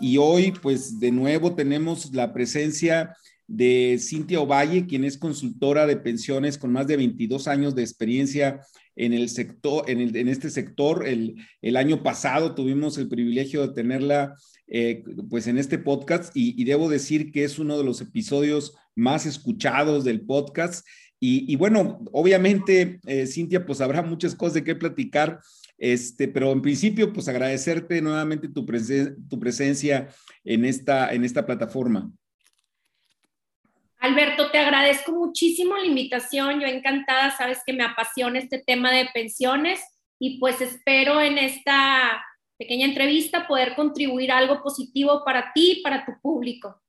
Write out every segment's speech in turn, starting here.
y hoy, pues de nuevo tenemos la presencia de Cintia Ovalle, quien es consultora de pensiones con más de 22 años de experiencia en el sector, en, este sector. El, año pasado tuvimos el privilegio de tenerla eh, pues en este podcast y, debo decir que es uno de los episodios más escuchados del podcast. Y, bueno, obviamente, eh, Cintia, pues habrá muchas cosas de qué platicar este, pero en principio, pues agradecerte nuevamente tu, presencia en esta, en esta plataforma. Alberto, te agradezco muchísimo la invitación. Yo encantada, sabes que me apasiona este tema de pensiones y pues espero en esta pequeña entrevista poder contribuir algo positivo para ti y para tu público.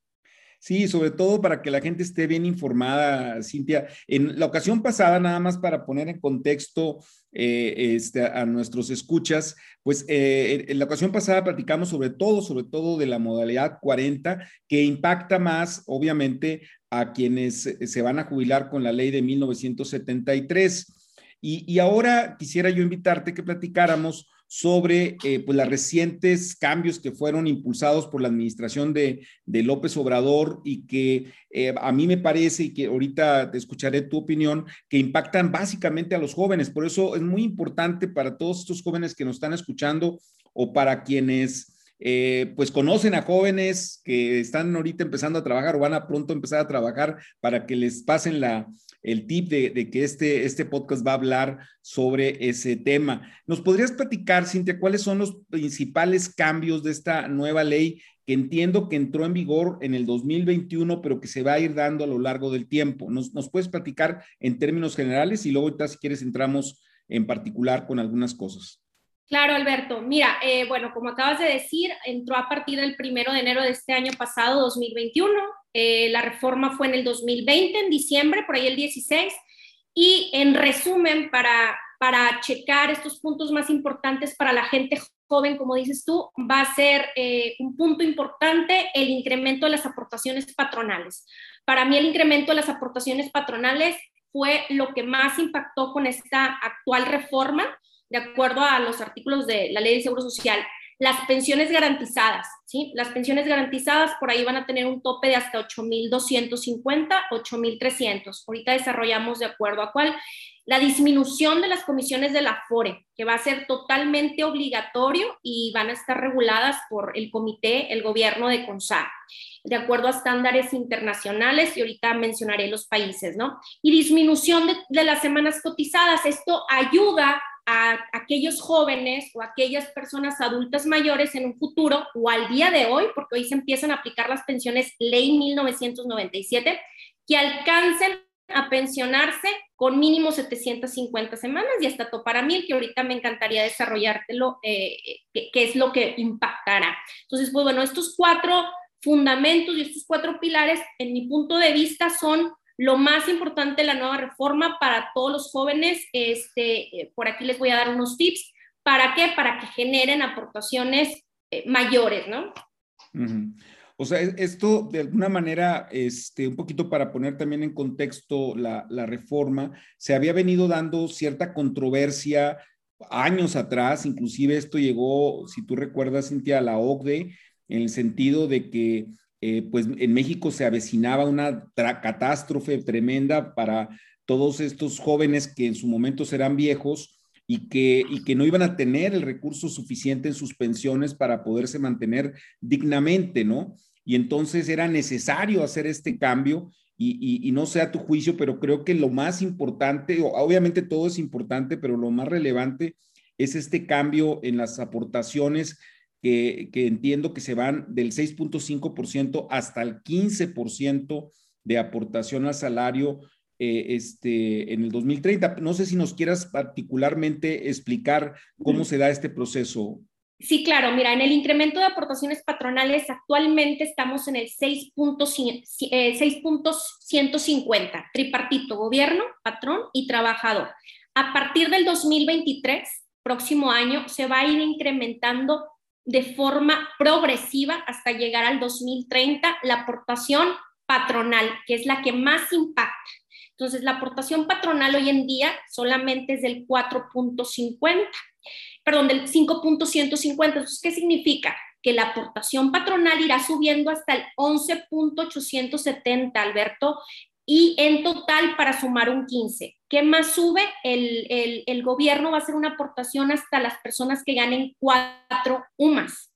Sí, sobre todo para que la gente esté bien informada, Cintia. En la ocasión pasada, nada más para poner en contexto eh, este, a nuestros escuchas, pues eh, en la ocasión pasada platicamos sobre todo, sobre todo de la modalidad 40, que impacta más, obviamente, a quienes se van a jubilar con la ley de 1973. Y, y ahora quisiera yo invitarte que platicáramos sobre eh, pues, los recientes cambios que fueron impulsados por la administración de, López Obrador y que eh, a mí me parece, y que ahorita te escucharé tu opinión, que impactan básicamente a los jóvenes. Por eso es muy importante para todos estos jóvenes que nos están escuchando o para quienes... Eh, pues conocen a jóvenes que están ahorita empezando a trabajar o van a pronto empezar a trabajar para que les pasen la, el tip de, que este, este podcast va a hablar sobre ese tema. ¿Nos podrías platicar, Cintia, cuáles son los principales cambios de esta nueva ley que entiendo que entró en vigor en el 2021, pero que se va a ir dando a lo largo del tiempo? ¿Nos, nos puedes platicar en términos generales y luego si quieres, entramos en particular con algunas cosas? Claro, Alberto. Mira, eh, bueno, como acabas de decir, entró a partir del primero de enero de este año pasado, 2021. Eh, la reforma fue en el 2020, en diciembre, por ahí el 16. Y en resumen, para, para checar estos puntos más importantes para la gente joven, como dices tú, va a ser eh, un punto importante el incremento de las aportaciones patronales. Para mí el incremento de las aportaciones patronales fue lo que más impactó con esta actual reforma de acuerdo a los artículos de la Ley de Seguro Social, las pensiones garantizadas, ¿sí? Las pensiones garantizadas por ahí van a tener un tope de hasta 8.250, 8.300. Ahorita desarrollamos de acuerdo a cuál. La disminución de las comisiones de la FORE, que va a ser totalmente obligatorio y van a estar reguladas por el comité, el gobierno de CONSAR, de acuerdo a estándares internacionales, y ahorita mencionaré los países, ¿no? Y disminución de, de las semanas cotizadas. Esto ayuda a aquellos jóvenes o aquellas personas adultas mayores en un futuro o al día de hoy, porque hoy se empiezan a aplicar las pensiones ley 1997, que alcancen a pensionarse con mínimo 750 semanas y hasta topar a mil, que ahorita me encantaría desarrollártelo, eh, qué es lo que impactará. Entonces, pues bueno, estos cuatro fundamentos y estos cuatro pilares, en mi punto de vista, son lo más importante de la nueva reforma para todos los jóvenes, este, eh, por aquí les voy a dar unos tips. ¿Para qué? Para que generen aportaciones eh, mayores, ¿no? O sea, esto de alguna manera, este, un poquito para poner también en contexto la, la reforma, se había venido dando cierta controversia años atrás, inclusive esto llegó, si tú recuerdas, Cintia, a la OCDE, en el sentido de que eh, pues en México se avecinaba una catástrofe tremenda para todos estos jóvenes que en su momento serán viejos y que, y que no iban a tener el recurso suficiente en sus pensiones para poderse mantener dignamente, ¿no? Y entonces era necesario hacer este cambio y, y, no sea tu juicio, pero creo que lo más importante, obviamente todo es importante, pero lo más relevante es este cambio en las aportaciones que, entiendo que se van del 6.5% hasta el 15% de aportación al salario eh, este, en el 2030. No sé si nos quieras particularmente explicar cómo se da este proceso. Sí, claro. Mira, en el incremento de aportaciones patronales actualmente estamos en el 6.150, eh, tripartito, gobierno, patrón y trabajador. A partir del 2023, próximo año, se va a ir incrementando de forma progresiva hasta llegar al 2030 la aportación patronal, que es la que más impacta. Entonces, la aportación patronal hoy en día solamente es del 4.50 perdón, del 5.150. Entonces, ¿qué significa? Que la aportación patronal irá subiendo hasta el 11.870, Alberto, y en total para sumar un 15. ¿Qué más sube? El, el, gobierno va a hacer una aportación hasta las personas que ganen cuatro UMAS.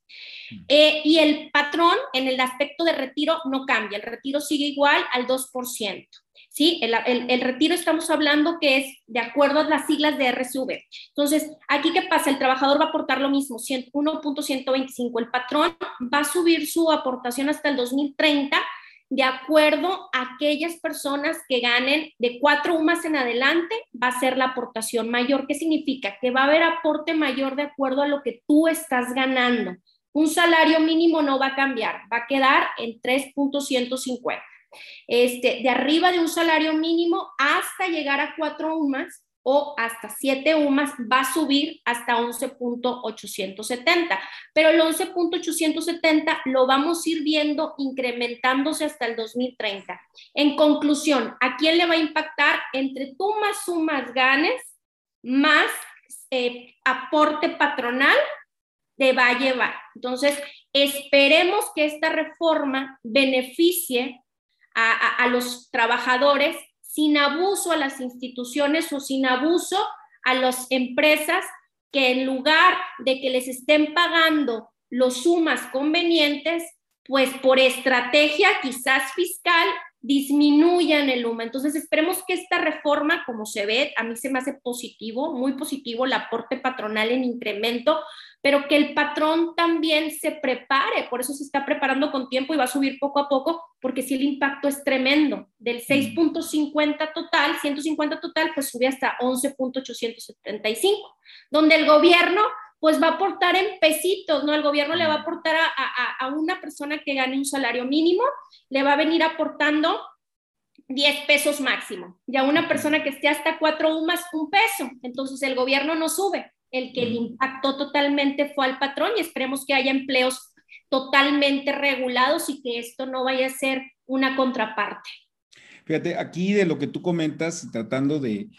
Mm. Eh, y el patrón en el aspecto de retiro no cambia, el retiro sigue igual al 2%. ¿sí? El, retiro estamos hablando que es de acuerdo a las siglas de RSV. Entonces, aquí qué pasa? El trabajador va a aportar lo mismo, 1.125. El patrón va a subir su aportación hasta el 2030 de acuerdo a aquellas personas que ganen de cuatro UMAS en adelante, va a ser la aportación mayor. ¿Qué significa? Que va a haber aporte mayor de acuerdo a lo que tú estás ganando. Un salario mínimo no va a cambiar, va a quedar en 3.150 este, de arriba de un salario mínimo hasta llegar a cuatro UMAS o hasta siete UMAS va a subir hasta 11.870. Pero el 11.870 lo vamos a ir viendo incrementándose hasta el 2030. En conclusión, ¿a quién le va a impactar? Entre tú más sumas ganes, más eh, aporte patronal te va a llevar. Entonces, esperemos que esta reforma beneficie a, los trabajadores sin abuso a las instituciones o sin abuso a las empresas que en lugar de que les estén pagando los sumas convenientes, pues por estrategia quizás fiscal disminuyan el humo. Entonces esperemos que esta reforma, como se ve, a mí se me hace positivo, muy positivo el aporte patronal en incremento, pero que el patrón también se prepare, por eso se está preparando con tiempo y va a subir poco a poco, porque si el impacto es tremendo, del 6.50 total, 150 total, pues sube hasta 11.875, donde el gobierno pues va a aportar en pesitos, ¿no? El gobierno le va a aportar a, a una persona que gane un salario mínimo, le va a venir aportando 10 pesos máximo, y a una persona que esté hasta cuatro UMAS, un peso, entonces el gobierno no sube, el que le impactó totalmente fue al patrón y esperemos que haya empleos totalmente regulados y que esto no vaya a ser una contraparte. Fíjate, aquí de lo que tú comentas, tratando de,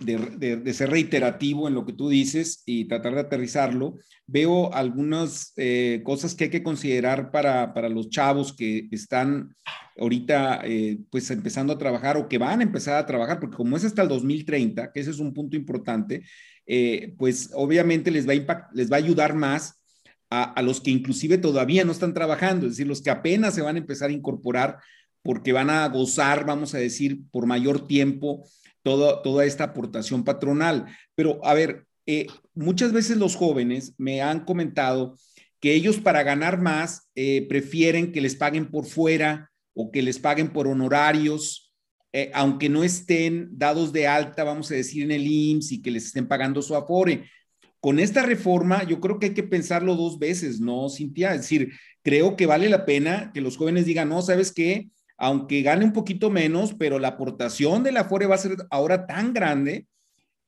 de, ser reiterativo en lo que tú dices y tratar de aterrizarlo, veo algunas eh, cosas que hay que considerar para, para los chavos que están ahorita eh, pues empezando a trabajar o que van a empezar a trabajar, porque como es hasta el 2030, que ese es un punto importante, eh, pues obviamente les va, a les va a ayudar más a, los que inclusive todavía no están trabajando, es decir, los que apenas se van a empezar a incorporar porque van a gozar, vamos a decir, por mayor tiempo toda esta aportación patronal. Pero a ver, eh, muchas veces los jóvenes me han comentado que ellos para ganar más eh, prefieren que les paguen por fuera o que les paguen por honorarios eh, aunque no estén dados de alta, vamos a decir, en el IMSS y que les estén pagando su afore. Con esta reforma, yo creo que hay que pensarlo dos veces, ¿no, Cintia? Es decir, creo que vale la pena que los jóvenes digan, no, ¿sabes qué? Aunque gane un poquito menos, pero la aportación del afore va a ser ahora tan grande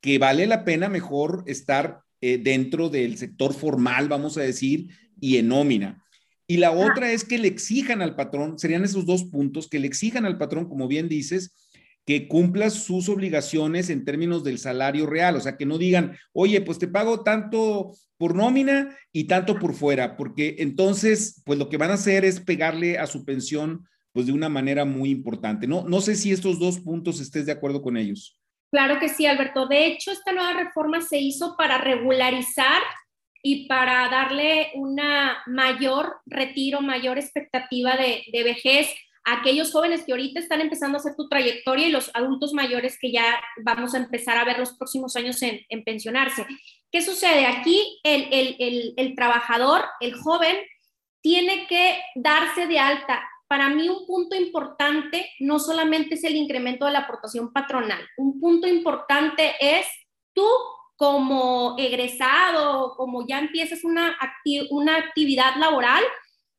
que vale la pena mejor estar eh, dentro del sector formal, vamos a decir, y en nómina. Y la otra es que le exijan al patrón, serían esos dos puntos, que le exijan al patrón, como bien dices, que cumpla sus obligaciones en términos del salario real, o sea, que no digan, oye, pues te pago tanto por nómina y tanto por fuera, porque entonces, pues lo que van a hacer es pegarle a su pensión, pues de una manera muy importante. No, no sé si estos dos puntos estés de acuerdo con ellos. Claro que sí, Alberto. De hecho, esta nueva reforma se hizo para regularizar y para darle una mayor retiro, mayor expectativa de, vejez a aquellos jóvenes que ahorita están empezando a hacer tu trayectoria y los adultos mayores que ya vamos a empezar a ver los próximos años en, pensionarse. ¿Qué sucede? Aquí el, el trabajador, el joven, tiene que darse de alta. Para mí un punto importante no solamente es el incremento de la aportación patronal, un punto importante es tú como egresado, como ya empiezas una, una actividad laboral,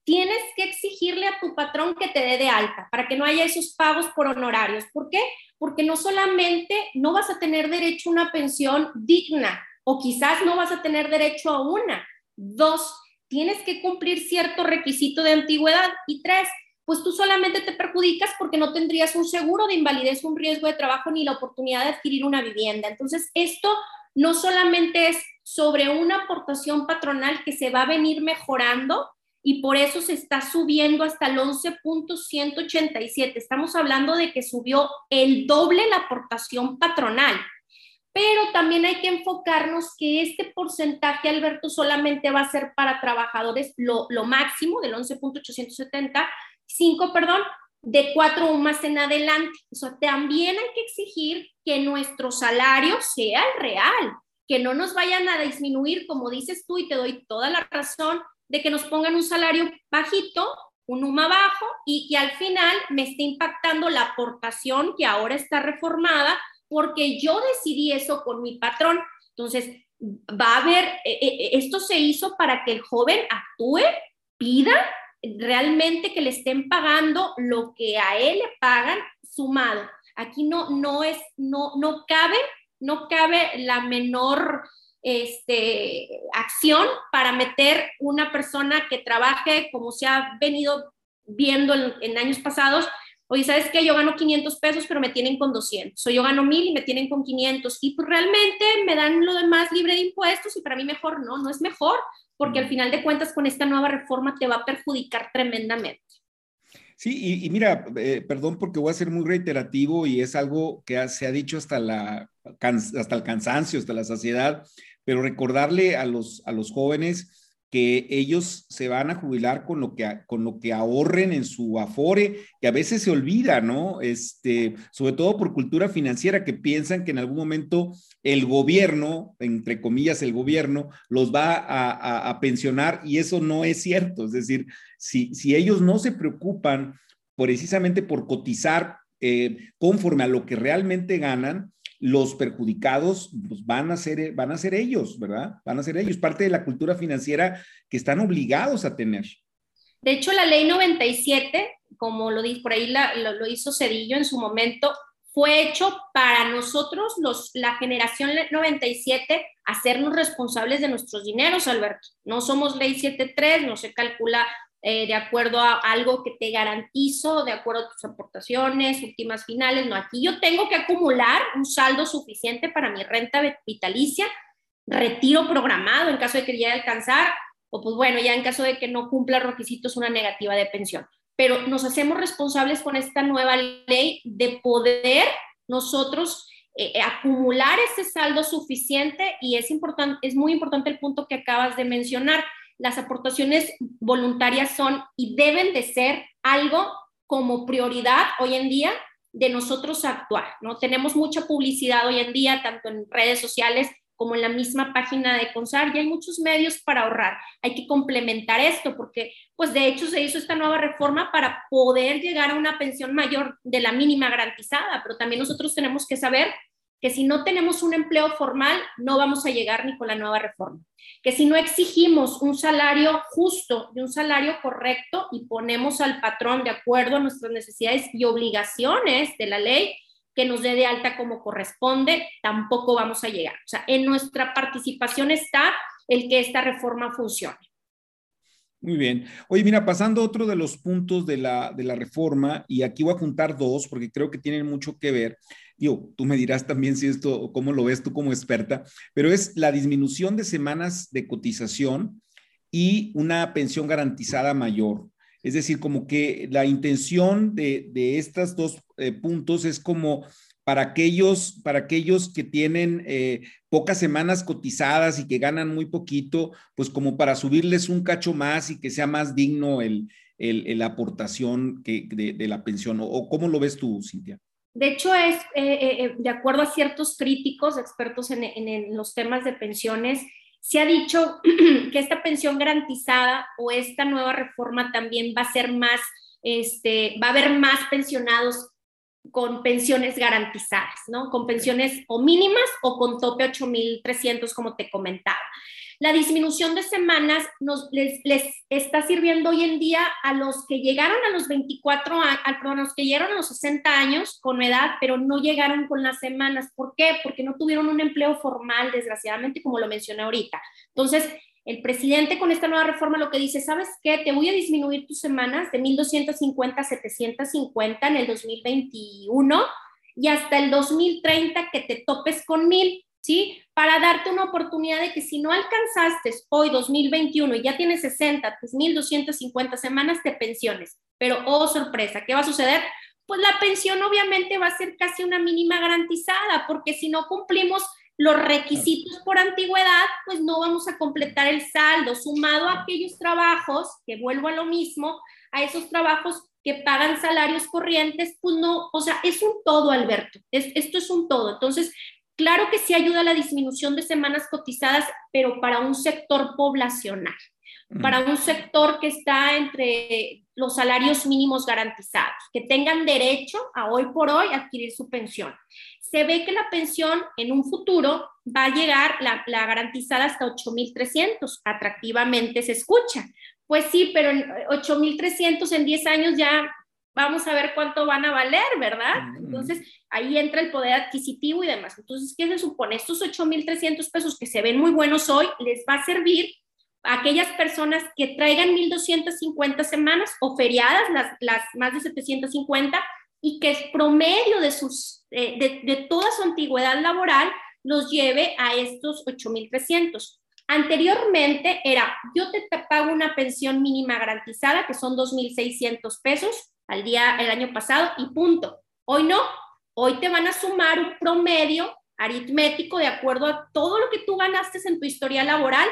tienes que exigirle a tu patrón que te dé de alta para que no haya esos pagos por honorarios. ¿Por qué? Porque no solamente no vas a tener derecho a una pensión digna o quizás no vas a tener derecho a una. Dos, tienes que cumplir cierto requisito de antigüedad. Y tres, pues tú solamente te perjudicas porque no tendrías un seguro de invalidez, un riesgo de trabajo ni la oportunidad de adquirir una vivienda. Entonces, esto no solamente es sobre una aportación patronal que se va a venir mejorando y por eso se está subiendo hasta el 11.187. Estamos hablando de que subió el doble la aportación patronal. Pero también hay que enfocarnos que este porcentaje, Alberto, solamente va a ser para trabajadores lo, máximo del 11.875, perdón, de cuatro o en adelante. O también hay que exigir que nuestro salario sea el real, que no nos vayan a disminuir, como dices tú, y te doy toda la razón, de que nos pongan un salario bajito, un UMA bajo, y que al final me esté impactando la aportación que ahora está reformada, porque yo decidí eso con mi patrón. Entonces, va a haber, eh, eh, esto se hizo para que el joven actúe, pida realmente que le estén pagando lo que a él le pagan sumado. Aquí no, no es, no, no cabe, no cabe la menor este, acción para meter una persona que trabaje como se ha venido viendo en, años pasados. Oye, ¿sabes qué? Yo gano 500 pesos, pero me tienen con 200. O yo gano 1000 y me tienen con 500. Y pues realmente me dan lo demás libre de impuestos y para mí mejor no, no es mejor porque al final de cuentas con esta nueva reforma te va a perjudicar tremendamente. Sí, y, mira, eh, perdón porque voy a ser muy reiterativo y es algo que se ha dicho hasta, la, hasta el cansancio, hasta la saciedad, pero recordarle a los, a los jóvenes que ellos se van a jubilar con lo que, con lo que ahorren en su afore, que a veces se olvida, ¿no? Este, sobre todo por cultura financiera, que piensan que en algún momento el gobierno, entre comillas, el gobierno, los va a, pensionar y eso no es cierto. Es decir, si, si ellos no se preocupan precisamente por cotizar eh, conforme a lo que realmente ganan, los perjudicados pues, van, a ser, van a ser ellos, ¿verdad? Van a ser ellos, parte de la cultura financiera que están obligados a tener. De hecho, la ley 97, como lo por ahí, lo, hizo Cedillo en su momento, fue hecho para nosotros, los, la generación 97, hacernos responsables de nuestros dineros, Alberto. No somos ley 73, no se calcula eh, de acuerdo a algo que te garantizo, de acuerdo a tus aportaciones, últimas finales. No, aquí yo tengo que acumular un saldo suficiente para mi renta vitalicia, retiro programado en caso de que llegue a alcanzar, o pues bueno, ya en caso de que no cumpla requisitos, una negativa de pensión. Pero nos hacemos responsables con esta nueva ley de poder nosotros eh, eh, acumular ese saldo suficiente y es, importante, es muy importante el punto que acabas de mencionar las aportaciones voluntarias son y deben de ser algo como prioridad hoy en día de nosotros actuar, ¿no? Tenemos mucha publicidad hoy en día, tanto en redes sociales como en la misma página de CONSAR, y hay muchos medios para ahorrar. Hay que complementar esto porque, pues de hecho, se hizo esta nueva reforma para poder llegar a una pensión mayor de la mínima garantizada, pero también nosotros tenemos que saber que si no tenemos un empleo formal, no vamos a llegar ni con la nueva reforma. Que si no exigimos un salario justo y un salario correcto y ponemos al patrón de acuerdo a nuestras necesidades y obligaciones de la ley, que nos dé de alta como corresponde, tampoco vamos a llegar. O sea, en nuestra participación está el que esta reforma funcione. Muy bien. Oye, mira, pasando a otro de los puntos de la, de la reforma, y aquí voy a juntar dos porque creo que tienen mucho que ver, digo, tú me dirás también si esto, cómo lo ves tú como experta, pero es la disminución de semanas de cotización y una pensión garantizada mayor. Es decir, como que la intención de, de estos dos eh, puntos es como para aquellos, para aquellos que tienen eh, pocas semanas cotizadas y que ganan muy poquito, pues como para subirles un cacho más y que sea más digno el, la aportación que, de, la pensión. ¿O cómo lo ves tú, Cintia? De hecho, es eh, eh, eh, de acuerdo a ciertos críticos, expertos en, los temas de pensiones, se ha dicho que esta pensión garantizada o esta nueva reforma también va a ser más, este, va a haber más pensionados con pensiones garantizadas, ¿no? Con pensiones o mínimas o con tope 8.300, como te comentaba. La disminución de semanas nos, les, está sirviendo hoy en día a los que llegaron a los 24 años, a los que llegaron a los 60 años con edad, pero no llegaron con las semanas. ¿Por qué? Porque no tuvieron un empleo formal, desgraciadamente, como lo mencioné ahorita. Entonces, el presidente con esta nueva reforma lo que dice, ¿sabes qué? Te voy a disminuir tus semanas de 1.250 a 750 en el 2021 y hasta el 2030 que te topes con 1.000, ¿sí? Para darte una oportunidad de que si no alcanzaste hoy 2021 y ya tienes 60, tus 1.250 semanas, te pensiones. Pero, oh, sorpresa, ¿qué va a suceder? Pues la pensión obviamente va a ser casi una mínima garantizada, porque si no cumplimos los requisitos por antigüedad, pues no vamos a completar el saldo, sumado a aquellos trabajos, que vuelvo a lo mismo, a esos trabajos que pagan salarios corrientes, pues no, o sea, es un todo, Alberto, esto es un todo. Entonces, claro que sí ayuda a la disminución de semanas cotizadas, pero para un sector poblacional, para un sector que está entre los salarios mínimos garantizados, que tengan derecho a hoy por hoy adquirir su pensión se ve que la pensión en un futuro va a llegar, la, garantizada hasta 8.300, atractivamente se escucha. Pues sí, pero 8.300 en 10 años ya vamos a ver cuánto van a valer, ¿verdad? Mm. Entonces, ahí entra el poder adquisitivo y demás. Entonces, ¿qué se supone? Estos 8.300 pesos que se ven muy buenos hoy, les va a servir a aquellas personas que traigan 1.250 semanas o feriadas, las, las más de 750, y que el promedio de, sus, eh, de, toda su antigüedad laboral los lleve a estos 8.300. Anteriormente era, yo te, pago una pensión mínima garantizada, que son 2.600 pesos al día el año pasado, y punto. Hoy no, hoy te van a sumar un promedio aritmético de acuerdo a todo lo que tú ganaste en tu historia laboral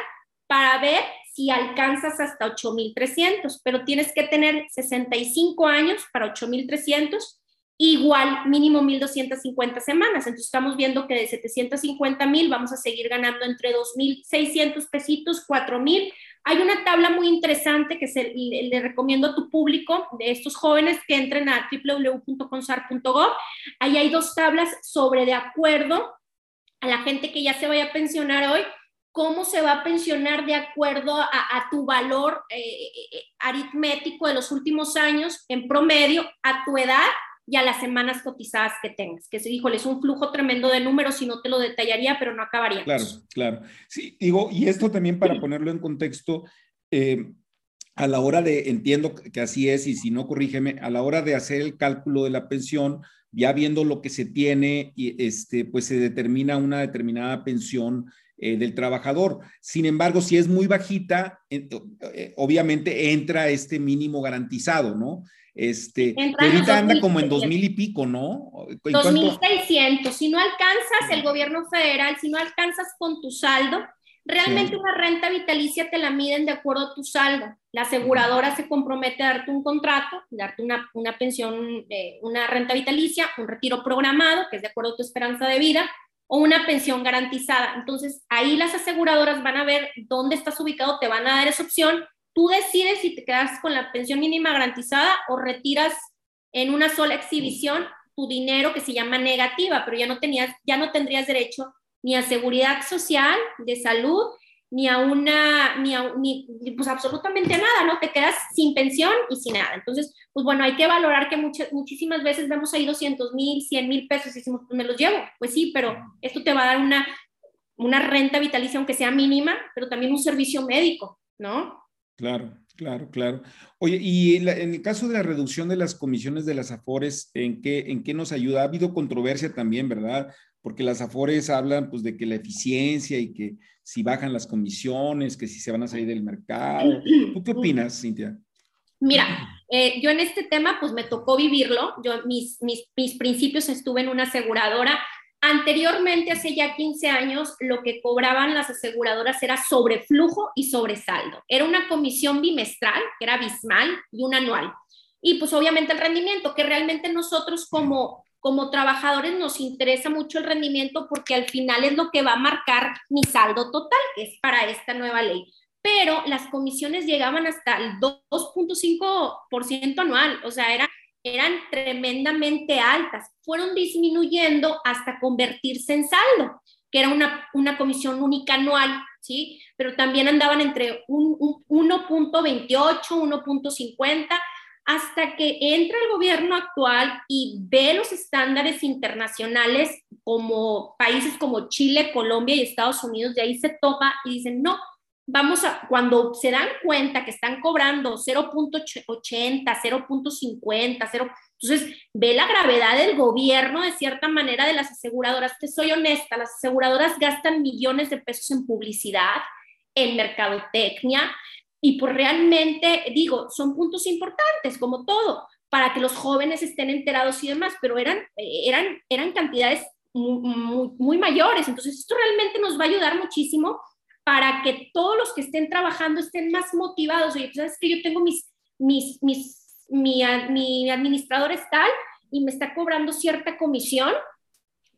para ver si alcanzas hasta 8.300, pero tienes que tener 65 años para 8.300 igual mínimo 1.250 semanas. Entonces estamos viendo que de 750 mil vamos a seguir ganando entre 2.600 pesitos, 4.000. Hay una tabla muy interesante que se, le, recomiendo a tu público de estos jóvenes que entren a www.consar.gov. Ahí hay dos tablas sobre de acuerdo a la gente que ya se vaya a pensionar hoy, cómo se va a pensionar de acuerdo a, tu valor eh, eh, aritmético de los últimos años en promedio, a tu edad y a las semanas cotizadas que tengas. Que se híjole, es un flujo tremendo de números y no te lo detallaría, pero no acabaría. Claro, claro. Sí, digo, y esto también para ponerlo en contexto, eh, a la hora de, entiendo que así es, y si no, corrígeme, a la hora de hacer el cálculo de la pensión, ya viendo lo que se tiene, y este, pues se determina una determinada pensión eh, del trabajador. Sin embargo, si es muy bajita, eh, obviamente entra este mínimo garantizado, ¿no? Este, ahorita anda como en dos mil y pico, ¿no? Dos mil seiscientos. Si no alcanzas el gobierno federal, si no alcanzas con tu saldo, realmente una renta vitalicia te la miden de acuerdo a tu saldo. La aseguradora se compromete a darte un contrato, darte una, una pensión, eh, una renta vitalicia, un retiro programado, que es de acuerdo a tu esperanza de vida, o una pensión garantizada. Entonces, ahí las aseguradoras van a ver dónde estás ubicado, te van a dar esa opción tú decides si te quedas con la pensión mínima garantizada o retiras en una sola exhibición tu dinero que se llama negativa, pero ya no tenías, ya no tendrías derecho ni a seguridad social, de salud, ni a una, ni, a, ni pues absolutamente a nada, ¿no? Te quedas sin pensión y sin nada. Entonces, pues bueno, hay que valorar que muchas, muchísimas veces vemos ahí 200 mil, 100 mil pesos y decimos, pues me los llevo. Pues sí, pero esto te va a dar una, una renta vitalicia, aunque sea mínima, pero también un servicio médico, ¿no? Claro, claro, claro. Oye, y en, el caso de la reducción de las comisiones de las AFORES, ¿en qué, ¿en qué nos ayuda? Ha habido controversia también, ¿verdad? Porque las AFORES hablan pues de que la eficiencia y que si bajan las comisiones, que si se van a salir del mercado. ¿Tú qué opinas, Cintia? Mira, eh, yo en este tema pues me tocó vivirlo. Yo mis, mis, mis principios estuve en una aseguradora Anteriormente, hace ya 15 años, lo que cobraban las aseguradoras era sobreflujo y sobresaldo. Era una comisión bimestral, que era abismal, y una anual. Y pues obviamente el rendimiento, que realmente nosotros como, como trabajadores nos interesa mucho el rendimiento porque al final es lo que va a marcar mi saldo total, que es para esta nueva ley. Pero las comisiones llegaban hasta el 2.5% anual, o sea, era eran tremendamente altas, fueron disminuyendo hasta convertirse en saldo, que era una, una comisión única anual, ¿sí? Pero también andaban entre un, un 1.28, 1.50, hasta que entra el gobierno actual y ve los estándares internacionales como países como Chile, Colombia y Estados Unidos, de ahí se toma y dicen, no, vamos a, cuando se dan cuenta que están cobrando 0.80, 0.50, 0, entonces ve la gravedad del gobierno de cierta manera de las aseguradoras. Te soy honesta, las aseguradoras gastan millones de pesos en publicidad, en mercadotecnia, y pues realmente, digo, son puntos importantes, como todo, para que los jóvenes estén enterados y demás, pero eran, eran, eran cantidades muy, mayores. Entonces, esto realmente nos va a ayudar muchísimo para que todos los que estén trabajando estén más motivados. Oye, pues, sabes que yo tengo mis, mis, mis, mi, mi administrador es tal y me está cobrando cierta comisión,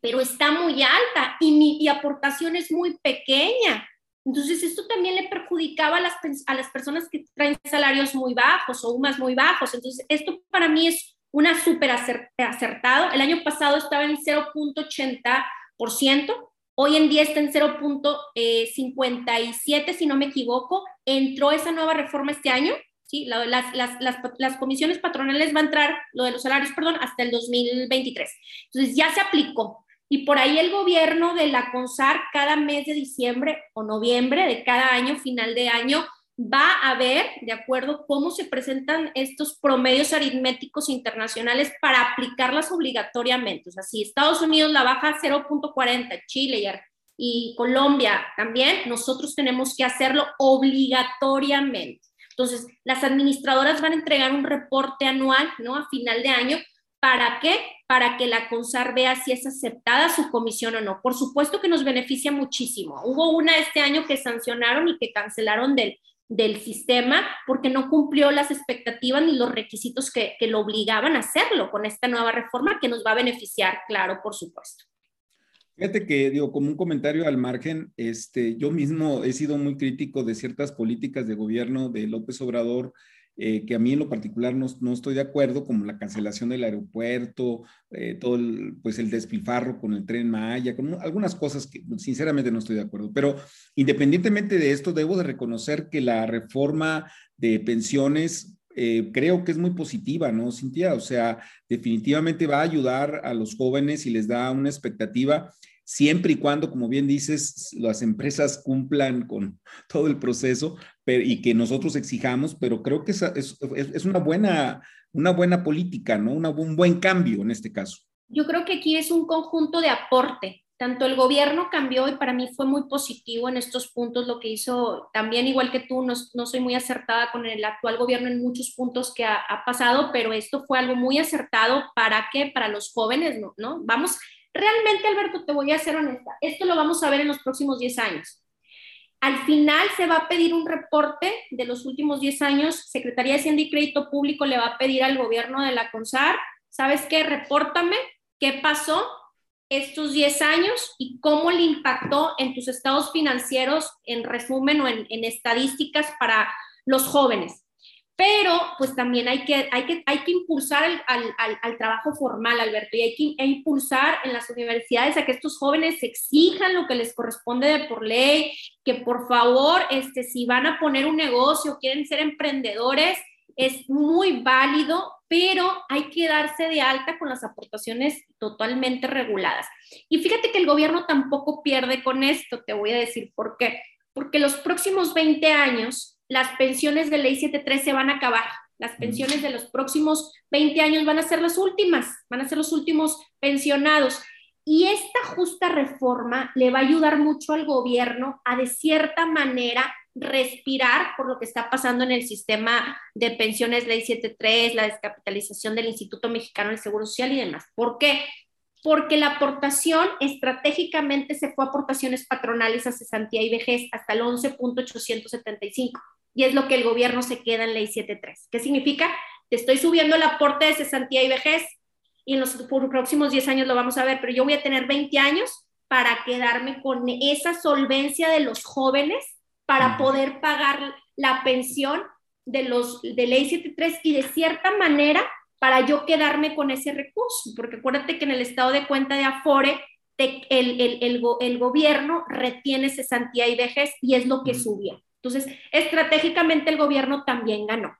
pero está muy alta y mi aportación es muy pequeña. Entonces, esto también le perjudicaba a las, a las personas que traen salarios muy bajos o UMAS muy bajos. Entonces, esto para mí es una súper acertado. El año pasado estaba en 0.80%, Hoy en día está en 0.57, si no me equivoco. Entró esa nueva reforma este año, ¿sí? las, las, las, las, comisiones patronales va a entrar, lo de los salarios, perdón, hasta el 2023. Entonces ya se aplicó. Y por ahí el gobierno de la CONSAR cada mes de diciembre o noviembre de cada año, final de año, va a ver, de acuerdo, cómo se presentan estos promedios aritméticos internacionales para aplicarlas obligatoriamente. O sea, si Estados Unidos la baja a 0.40, Chile y, Colombia también, nosotros tenemos que hacerlo obligatoriamente. Entonces, las administradoras van a entregar un reporte anual, ¿no? A final de año. ¿Para qué? Para que la CONSAR vea si es aceptada su comisión o no. Por supuesto que nos beneficia muchísimo. Hubo una este año que sancionaron y que cancelaron del, del sistema porque no cumplió las expectativas ni los requisitos que, que, lo obligaban a hacerlo con esta nueva reforma que nos va a beneficiar, claro, por supuesto. Fíjate que, digo, como un comentario al margen, este, yo mismo he sido muy crítico de ciertas políticas de gobierno de López Obrador eh, que a mí en lo particular no, no, estoy de acuerdo, como la cancelación del aeropuerto, eh, todo el, pues el despilfarro con el tren Maya, con algunas cosas que sinceramente no estoy de acuerdo. Pero independientemente de esto, debo de reconocer que la reforma de pensiones eh, creo que es muy positiva, ¿no, Cintia? O sea, definitivamente va a ayudar a los jóvenes y les da una expectativa siempre y cuando, como bien dices, las empresas cumplan con todo el proceso y que nosotros exijamos, pero creo que es, una, buena, una buena política, ¿no? un buen cambio en este caso. Yo creo que aquí es un conjunto de aporte. Tanto el gobierno cambió y para mí fue muy positivo en estos puntos lo que hizo también, igual que tú, no, soy muy acertada con el actual gobierno en muchos puntos que ha, pasado, pero esto fue algo muy acertado para que, para los jóvenes. ¿no? Vamos, realmente, Alberto, te voy a ser honesta, esto lo vamos a ver en los próximos 10 años al final se va a pedir un reporte de los últimos 10 años. Secretaría de Hacienda y Crédito Público le va a pedir al gobierno de la CONSAR, ¿sabes qué? Repórtame qué pasó estos 10 años y cómo le impactó en tus estados financieros, en resumen o en, en estadísticas para los jóvenes pero pues también hay que, hay que, hay que impulsar al, al, al, trabajo formal, Alberto, y hay que impulsar en las universidades a que estos jóvenes exijan lo que les corresponde de por ley, que por favor, este, si van a poner un negocio, quieren ser emprendedores, es muy válido, pero hay que darse de alta con las aportaciones totalmente reguladas. Y fíjate que el gobierno tampoco pierde con esto, te voy a decir por qué. Porque los próximos 20 años las pensiones de ley 73 se van a acabar. Las pensiones de los próximos 20 años van a ser las últimas, van a ser los últimos pensionados. Y esta justa reforma le va a ayudar mucho al gobierno a de cierta manera respirar por lo que está pasando en el sistema de pensiones ley 73, la descapitalización del Instituto Mexicano del Seguro Social y demás. ¿Por qué? Porque la aportación estratégicamente se fue a aportaciones patronales a cesantía y vejez hasta el 11.875 y es lo que el gobierno se queda en ley 7.3. ¿Qué significa? Te estoy subiendo el aporte de cesantía y vejez y en los próximos 10 años lo vamos a ver, pero yo voy a tener 20 años para quedarme con esa solvencia de los jóvenes para poder pagar la pensión de los de ley 73 y de cierta manera para yo quedarme con ese recurso, porque acuérdate que en el estado de cuenta de Afore el, el, el, gobierno retiene cesantía y vejez y es lo que subió. Entonces, estratégicamente el gobierno también ganó.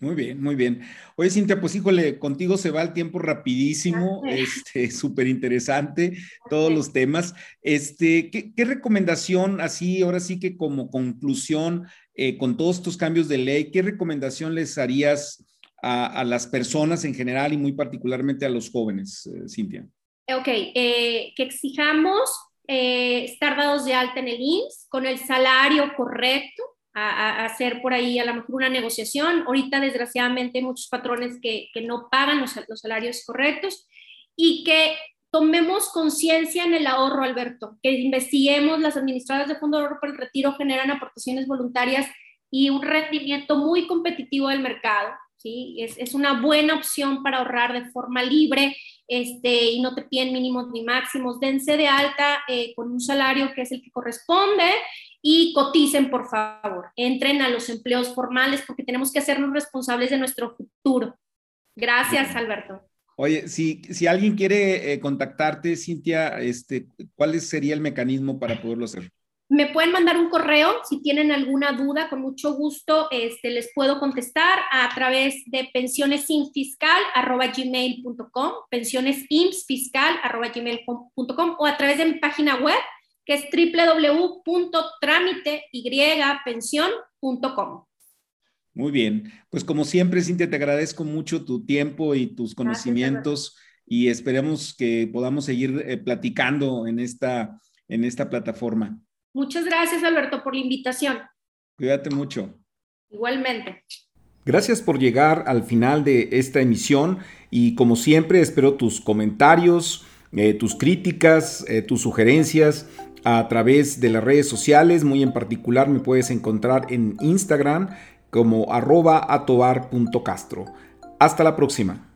Muy bien, muy bien. Oye, Cintia, pues híjole, contigo se va el tiempo rapidísimo, este, súper interesante, todos los temas. Este, ¿qué, recomendación, así, ahora sí que como conclusión, eh, con todos estos cambios de ley, qué recomendación les harías a, las personas en general y muy particularmente a los jóvenes, eh, Cintia? Ok, eh, que exijamos estar dados de alta en el IMSS con el salario correcto, a, hacer por ahí a lo mejor una negociación. Ahorita, desgraciadamente, hay muchos patrones que, que no pagan los, los, salarios correctos y que tomemos conciencia en el ahorro, Alberto, que investiguemos, las administradoras de Fondo de Ahorro para el Retiro generan aportaciones voluntarias y un rendimiento muy competitivo del mercado. ¿Sí? Es, es una buena opción para ahorrar de forma libre este, y no te piden mínimos ni máximos. Dense de alta eh, con un salario que es el que corresponde y coticen, por favor. Entren a los empleos formales porque tenemos que hacernos responsables de nuestro futuro. Gracias, Alberto. Oye, si, si alguien quiere eh, contactarte, Cintia, este, ¿cuál sería el mecanismo para poderlo hacer? Me pueden mandar un correo si tienen alguna duda, con mucho gusto este, les puedo contestar a través de pensionesimfiscal.gmail.com, pensionesimfiscal.gmail.com o a través de mi página web que es www.trámiteypensión.com. Muy bien, pues como siempre, Cintia, te agradezco mucho tu tiempo y tus conocimientos y esperemos que podamos seguir eh, platicando en esta, en esta plataforma. Muchas gracias, Alberto, por la invitación. Cuídate mucho. Igualmente. Gracias por llegar al final de esta emisión y como siempre espero tus comentarios, eh, tus críticas, eh, tus sugerencias a través de las redes sociales. Muy en particular me puedes encontrar en Instagram como arroba atobar.castro. Hasta la próxima.